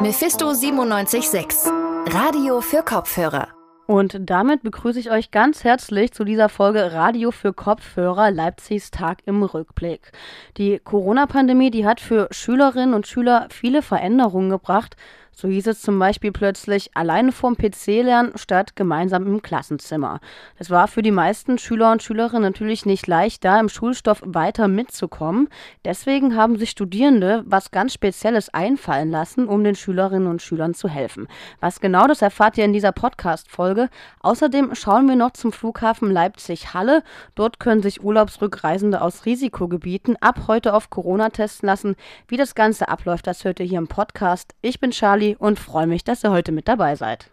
Mephisto 976, Radio für Kopfhörer. Und damit begrüße ich euch ganz herzlich zu dieser Folge Radio für Kopfhörer Leipzigs Tag im Rückblick. Die Corona-Pandemie, die hat für Schülerinnen und Schüler viele Veränderungen gebracht. So hieß es zum Beispiel plötzlich alleine vorm PC lernen statt gemeinsam im Klassenzimmer. Das war für die meisten Schüler und Schülerinnen natürlich nicht leicht, da im Schulstoff weiter mitzukommen. Deswegen haben sich Studierende was ganz Spezielles einfallen lassen, um den Schülerinnen und Schülern zu helfen. Was genau, das erfahrt ihr in dieser Podcast-Folge. Außerdem schauen wir noch zum Flughafen Leipzig-Halle. Dort können sich Urlaubsrückreisende aus Risikogebieten ab heute auf Corona testen lassen. Wie das Ganze abläuft, das hört ihr hier im Podcast. Ich bin Charlie und freue mich, dass ihr heute mit dabei seid.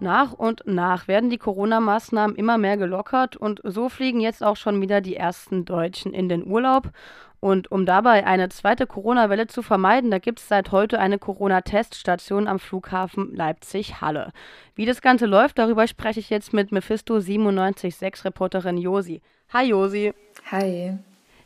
Nach und nach werden die Corona-Maßnahmen immer mehr gelockert und so fliegen jetzt auch schon wieder die ersten Deutschen in den Urlaub. Und um dabei eine zweite Corona-Welle zu vermeiden, da gibt es seit heute eine Corona-Teststation am Flughafen Leipzig-Halle. Wie das Ganze läuft, darüber spreche ich jetzt mit Mephisto 976 Reporterin Josi. Hi Josi. Hi.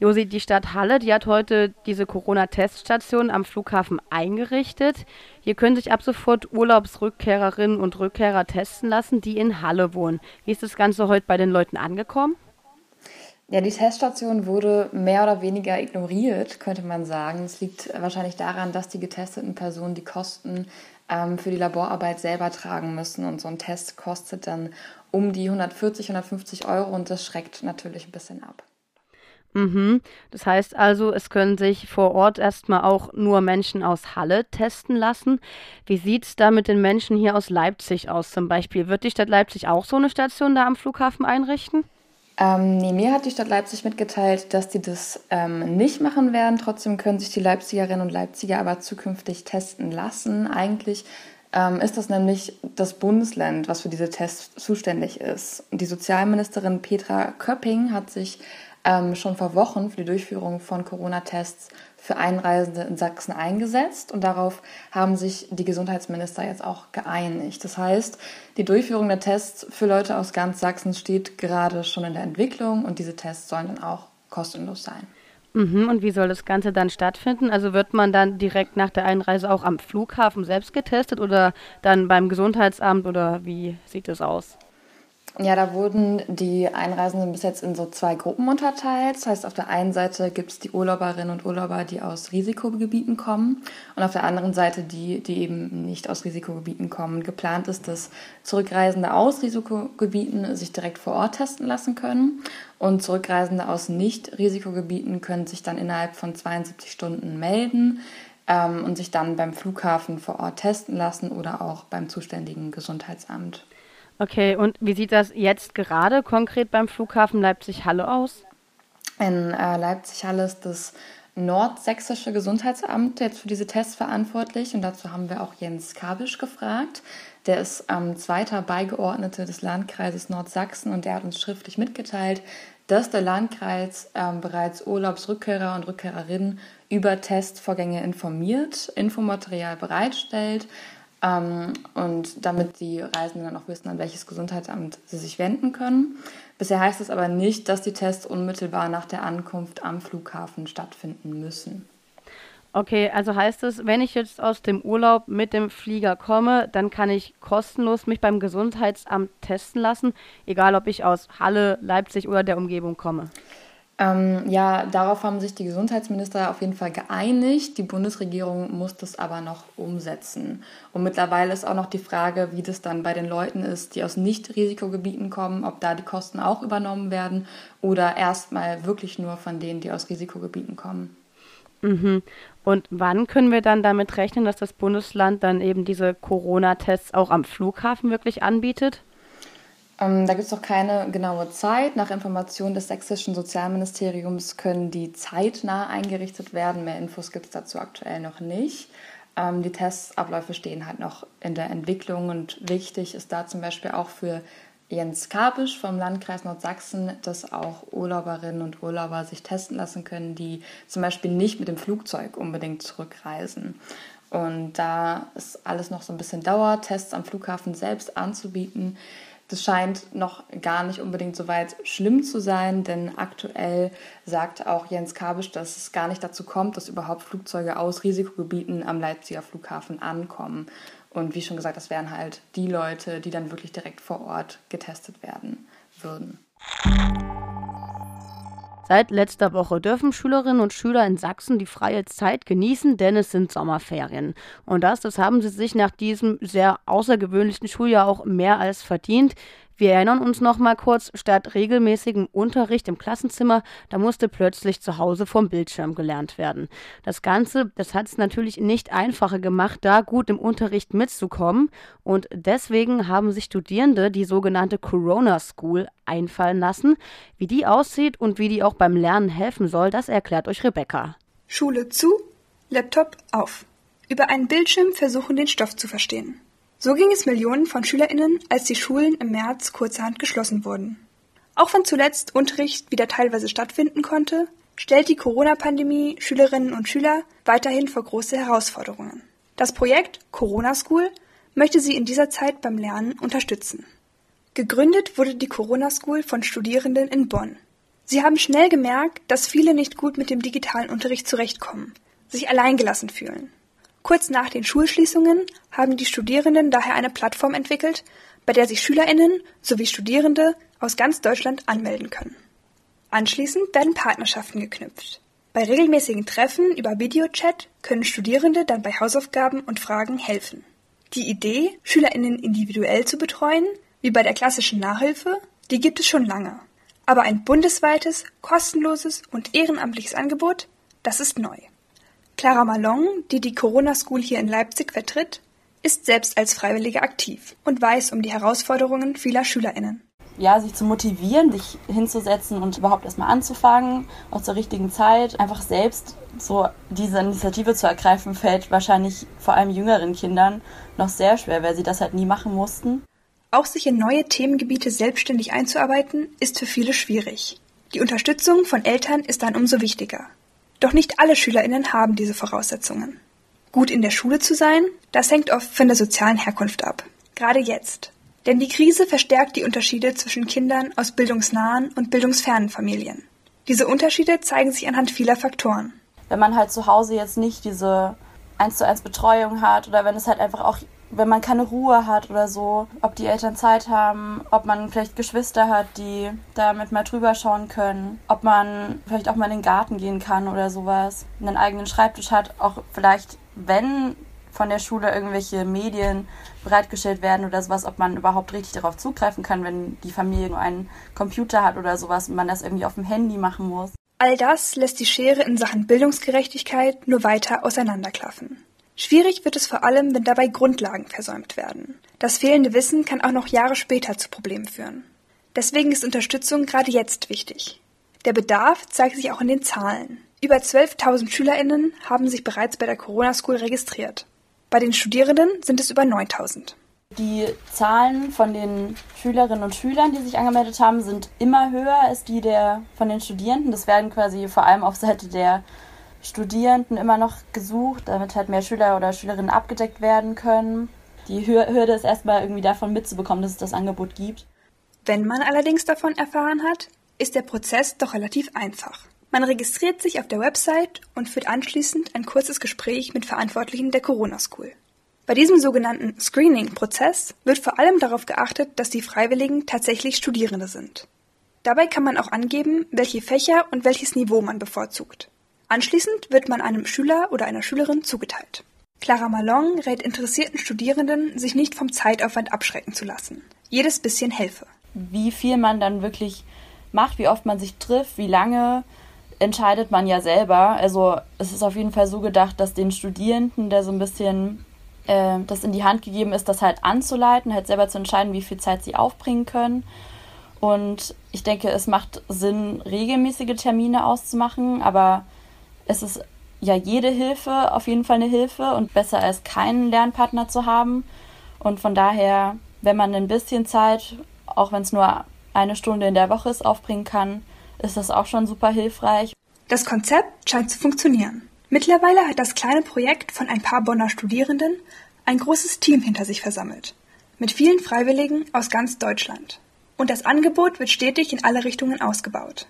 Josi, die Stadt Halle, die hat heute diese Corona-Teststation am Flughafen eingerichtet. Hier können sich ab sofort Urlaubsrückkehrerinnen und Rückkehrer testen lassen, die in Halle wohnen. Wie ist das Ganze heute bei den Leuten angekommen? Ja, die Teststation wurde mehr oder weniger ignoriert, könnte man sagen. Es liegt wahrscheinlich daran, dass die getesteten Personen die Kosten ähm, für die Laborarbeit selber tragen müssen. Und so ein Test kostet dann um die 140, 150 Euro und das schreckt natürlich ein bisschen ab. Mhm. Das heißt also, es können sich vor Ort erstmal auch nur Menschen aus Halle testen lassen. Wie sieht es da mit den Menschen hier aus Leipzig aus zum Beispiel? Wird die Stadt Leipzig auch so eine Station da am Flughafen einrichten? Ähm, nee, mir hat die Stadt Leipzig mitgeteilt, dass die das ähm, nicht machen werden. Trotzdem können sich die Leipzigerinnen und Leipziger aber zukünftig testen lassen. Eigentlich ähm, ist das nämlich das Bundesland, was für diese Tests zuständig ist. Die Sozialministerin Petra Köpping hat sich ähm, schon vor Wochen für die Durchführung von Corona-Tests für Einreisende in Sachsen eingesetzt und darauf haben sich die Gesundheitsminister jetzt auch geeinigt. Das heißt, die Durchführung der Tests für Leute aus ganz Sachsen steht gerade schon in der Entwicklung und diese Tests sollen dann auch kostenlos sein. Mhm, und wie soll das Ganze dann stattfinden? Also wird man dann direkt nach der Einreise auch am Flughafen selbst getestet oder dann beim Gesundheitsamt oder wie sieht es aus? Ja, da wurden die Einreisenden bis jetzt in so zwei Gruppen unterteilt. Das heißt, auf der einen Seite gibt es die Urlauberinnen und Urlauber, die aus Risikogebieten kommen und auf der anderen Seite die, die eben nicht aus Risikogebieten kommen. Geplant ist, dass Zurückreisende aus Risikogebieten sich direkt vor Ort testen lassen können und Zurückreisende aus Nicht-Risikogebieten können sich dann innerhalb von 72 Stunden melden ähm, und sich dann beim Flughafen vor Ort testen lassen oder auch beim zuständigen Gesundheitsamt. Okay, und wie sieht das jetzt gerade konkret beim Flughafen Leipzig-Halle aus? In äh, Leipzig-Halle ist das Nordsächsische Gesundheitsamt jetzt für diese Tests verantwortlich und dazu haben wir auch Jens Kabisch gefragt. Der ist ähm, zweiter Beigeordneter des Landkreises Nordsachsen und der hat uns schriftlich mitgeteilt, dass der Landkreis ähm, bereits Urlaubsrückkehrer und Rückkehrerinnen über Testvorgänge informiert, Infomaterial bereitstellt ähm, und damit die Reisenden dann auch wissen, an welches Gesundheitsamt sie sich wenden können. Bisher heißt es aber nicht, dass die Tests unmittelbar nach der Ankunft am Flughafen stattfinden müssen. Okay, also heißt es, wenn ich jetzt aus dem Urlaub mit dem Flieger komme, dann kann ich kostenlos mich beim Gesundheitsamt testen lassen, egal ob ich aus Halle, Leipzig oder der Umgebung komme. Ähm, ja, darauf haben sich die Gesundheitsminister auf jeden Fall geeinigt. Die Bundesregierung muss das aber noch umsetzen. Und mittlerweile ist auch noch die Frage, wie das dann bei den Leuten ist, die aus Nicht-Risikogebieten kommen, ob da die Kosten auch übernommen werden oder erstmal wirklich nur von denen, die aus Risikogebieten kommen. Mhm. Und wann können wir dann damit rechnen, dass das Bundesland dann eben diese Corona-Tests auch am Flughafen wirklich anbietet? Ähm, da gibt es noch keine genaue Zeit. Nach Informationen des sächsischen Sozialministeriums können die zeitnah eingerichtet werden. Mehr Infos gibt es dazu aktuell noch nicht. Ähm, die Testabläufe stehen halt noch in der Entwicklung und wichtig ist da zum Beispiel auch für Jens Kapisch vom Landkreis Nordsachsen, dass auch Urlauberinnen und Urlauber sich testen lassen können, die zum Beispiel nicht mit dem Flugzeug unbedingt zurückreisen. Und da ist alles noch so ein bisschen Dauer, Tests am Flughafen selbst anzubieten Das scheint noch gar nicht unbedingt so weit schlimm zu sein, denn aktuell sagt auch Jens Kabisch, dass es gar nicht dazu kommt, dass überhaupt Flugzeuge aus Risikogebieten am Leipziger Flughafen ankommen. Und wie schon gesagt, das wären halt die Leute, die dann wirklich direkt vor Ort getestet werden würden. Seit letzter Woche dürfen Schülerinnen und Schüler in Sachsen die freie Zeit genießen, denn es sind Sommerferien. Und das, das haben sie sich nach diesem sehr außergewöhnlichen Schuljahr auch mehr als verdient. Wir erinnern uns noch mal kurz, statt regelmäßigem Unterricht im Klassenzimmer, da musste plötzlich zu Hause vom Bildschirm gelernt werden. Das Ganze, das hat es natürlich nicht einfacher gemacht, da gut im Unterricht mitzukommen. Und deswegen haben sich Studierende die sogenannte Corona School einfallen lassen. Wie die aussieht und wie die auch beim Lernen helfen soll, das erklärt euch Rebecca. Schule zu, Laptop auf. Über einen Bildschirm versuchen, den Stoff zu verstehen. So ging es Millionen von SchülerInnen, als die Schulen im März kurzerhand geschlossen wurden. Auch wenn zuletzt Unterricht wieder teilweise stattfinden konnte, stellt die Corona-Pandemie Schülerinnen und Schüler weiterhin vor große Herausforderungen. Das Projekt Corona School möchte sie in dieser Zeit beim Lernen unterstützen. Gegründet wurde die Corona School von Studierenden in Bonn. Sie haben schnell gemerkt, dass viele nicht gut mit dem digitalen Unterricht zurechtkommen, sich alleingelassen fühlen. Kurz nach den Schulschließungen haben die Studierenden daher eine Plattform entwickelt, bei der sich SchülerInnen sowie Studierende aus ganz Deutschland anmelden können. Anschließend werden Partnerschaften geknüpft. Bei regelmäßigen Treffen über Videochat können Studierende dann bei Hausaufgaben und Fragen helfen. Die Idee, SchülerInnen individuell zu betreuen, wie bei der klassischen Nachhilfe, die gibt es schon lange. Aber ein bundesweites, kostenloses und ehrenamtliches Angebot, das ist neu. Clara Malong, die die Corona School hier in Leipzig vertritt, ist selbst als Freiwillige aktiv und weiß um die Herausforderungen vieler SchülerInnen. Ja, sich zu motivieren, sich hinzusetzen und überhaupt erstmal anzufangen, auch zur richtigen Zeit, einfach selbst so diese Initiative zu ergreifen, fällt wahrscheinlich vor allem jüngeren Kindern noch sehr schwer, weil sie das halt nie machen mussten. Auch sich in neue Themengebiete selbstständig einzuarbeiten, ist für viele schwierig. Die Unterstützung von Eltern ist dann umso wichtiger. Doch nicht alle SchülerInnen haben diese Voraussetzungen. Gut in der Schule zu sein, das hängt oft von der sozialen Herkunft ab. Gerade jetzt. Denn die Krise verstärkt die Unterschiede zwischen Kindern aus bildungsnahen und bildungsfernen Familien. Diese Unterschiede zeigen sich anhand vieler Faktoren. Wenn man halt zu Hause jetzt nicht diese 1 zu 1 Betreuung hat oder wenn es halt einfach auch wenn man keine Ruhe hat oder so, ob die Eltern Zeit haben, ob man vielleicht Geschwister hat, die damit mal drüber schauen können, ob man vielleicht auch mal in den Garten gehen kann oder sowas, einen eigenen Schreibtisch hat, auch vielleicht, wenn von der Schule irgendwelche Medien bereitgestellt werden oder sowas, ob man überhaupt richtig darauf zugreifen kann, wenn die Familie nur einen Computer hat oder sowas und man das irgendwie auf dem Handy machen muss. All das lässt die Schere in Sachen Bildungsgerechtigkeit nur weiter auseinanderklaffen. Schwierig wird es vor allem, wenn dabei Grundlagen versäumt werden. Das fehlende Wissen kann auch noch Jahre später zu Problemen führen. Deswegen ist Unterstützung gerade jetzt wichtig. Der Bedarf zeigt sich auch in den Zahlen. Über 12.000 SchülerInnen haben sich bereits bei der Corona School registriert. Bei den Studierenden sind es über 9.000. Die Zahlen von den Schülerinnen und Schülern, die sich angemeldet haben, sind immer höher als die der von den Studierenden. Das werden quasi vor allem auf Seite der Studierenden immer noch gesucht, damit halt mehr Schüler oder Schülerinnen abgedeckt werden können. Die Hürde ist erstmal irgendwie davon mitzubekommen, dass es das Angebot gibt. Wenn man allerdings davon erfahren hat, ist der Prozess doch relativ einfach. Man registriert sich auf der Website und führt anschließend ein kurzes Gespräch mit Verantwortlichen der Corona School. Bei diesem sogenannten Screening-Prozess wird vor allem darauf geachtet, dass die Freiwilligen tatsächlich Studierende sind. Dabei kann man auch angeben, welche Fächer und welches Niveau man bevorzugt. Anschließend wird man einem Schüler oder einer Schülerin zugeteilt. Clara Malong rät interessierten Studierenden, sich nicht vom Zeitaufwand abschrecken zu lassen. Jedes bisschen helfe. Wie viel man dann wirklich macht, wie oft man sich trifft, wie lange, entscheidet man ja selber. Also es ist auf jeden Fall so gedacht, dass den Studierenden, der so ein bisschen äh, das in die Hand gegeben ist, das halt anzuleiten, halt selber zu entscheiden, wie viel Zeit sie aufbringen können. Und ich denke, es macht Sinn, regelmäßige Termine auszumachen, aber es ist ja jede Hilfe auf jeden Fall eine Hilfe und besser als keinen Lernpartner zu haben. Und von daher, wenn man ein bisschen Zeit, auch wenn es nur eine Stunde in der Woche ist, aufbringen kann, ist das auch schon super hilfreich. Das Konzept scheint zu funktionieren. Mittlerweile hat das kleine Projekt von ein paar Bonner Studierenden ein großes Team hinter sich versammelt. mit vielen Freiwilligen aus ganz Deutschland. Und das Angebot wird stetig in alle Richtungen ausgebaut.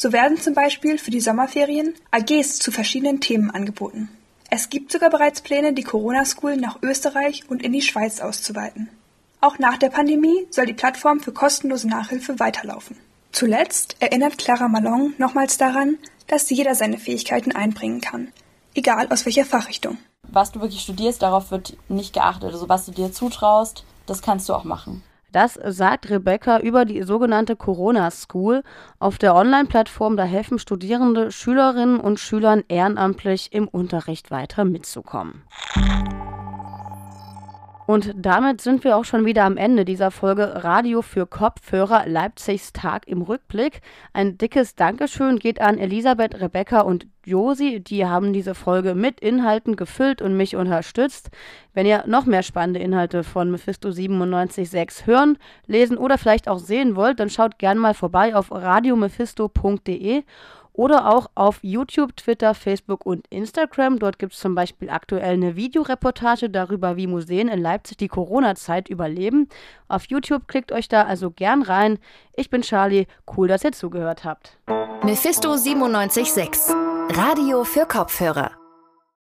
So werden zum Beispiel für die Sommerferien AGs zu verschiedenen Themen angeboten. Es gibt sogar bereits Pläne, die Corona School nach Österreich und in die Schweiz auszuweiten. Auch nach der Pandemie soll die Plattform für kostenlose Nachhilfe weiterlaufen. Zuletzt erinnert Clara Malong nochmals daran, dass jeder seine Fähigkeiten einbringen kann, egal aus welcher Fachrichtung. Was du wirklich studierst, darauf wird nicht geachtet. Also was du dir zutraust, das kannst du auch machen. Das sagt Rebecca über die sogenannte Corona School. Auf der Online-Plattform, da helfen Studierende Schülerinnen und Schülern ehrenamtlich im Unterricht weiter mitzukommen. Und damit sind wir auch schon wieder am Ende dieser Folge Radio für Kopfhörer Leipzigs Tag im Rückblick. Ein dickes Dankeschön geht an Elisabeth, Rebecca und Josi. Die haben diese Folge mit Inhalten gefüllt und mich unterstützt. Wenn ihr noch mehr spannende Inhalte von Mephisto 97.6 hören, lesen oder vielleicht auch sehen wollt, dann schaut gerne mal vorbei auf radiomephisto.de oder auch auf YouTube, Twitter, Facebook und Instagram. Dort gibt es zum Beispiel aktuell eine Videoreportage darüber, wie Museen in Leipzig die Corona-Zeit überleben. Auf YouTube klickt euch da also gern rein. Ich bin Charlie, cool, dass ihr zugehört habt. Mephisto 976, Radio für Kopfhörer.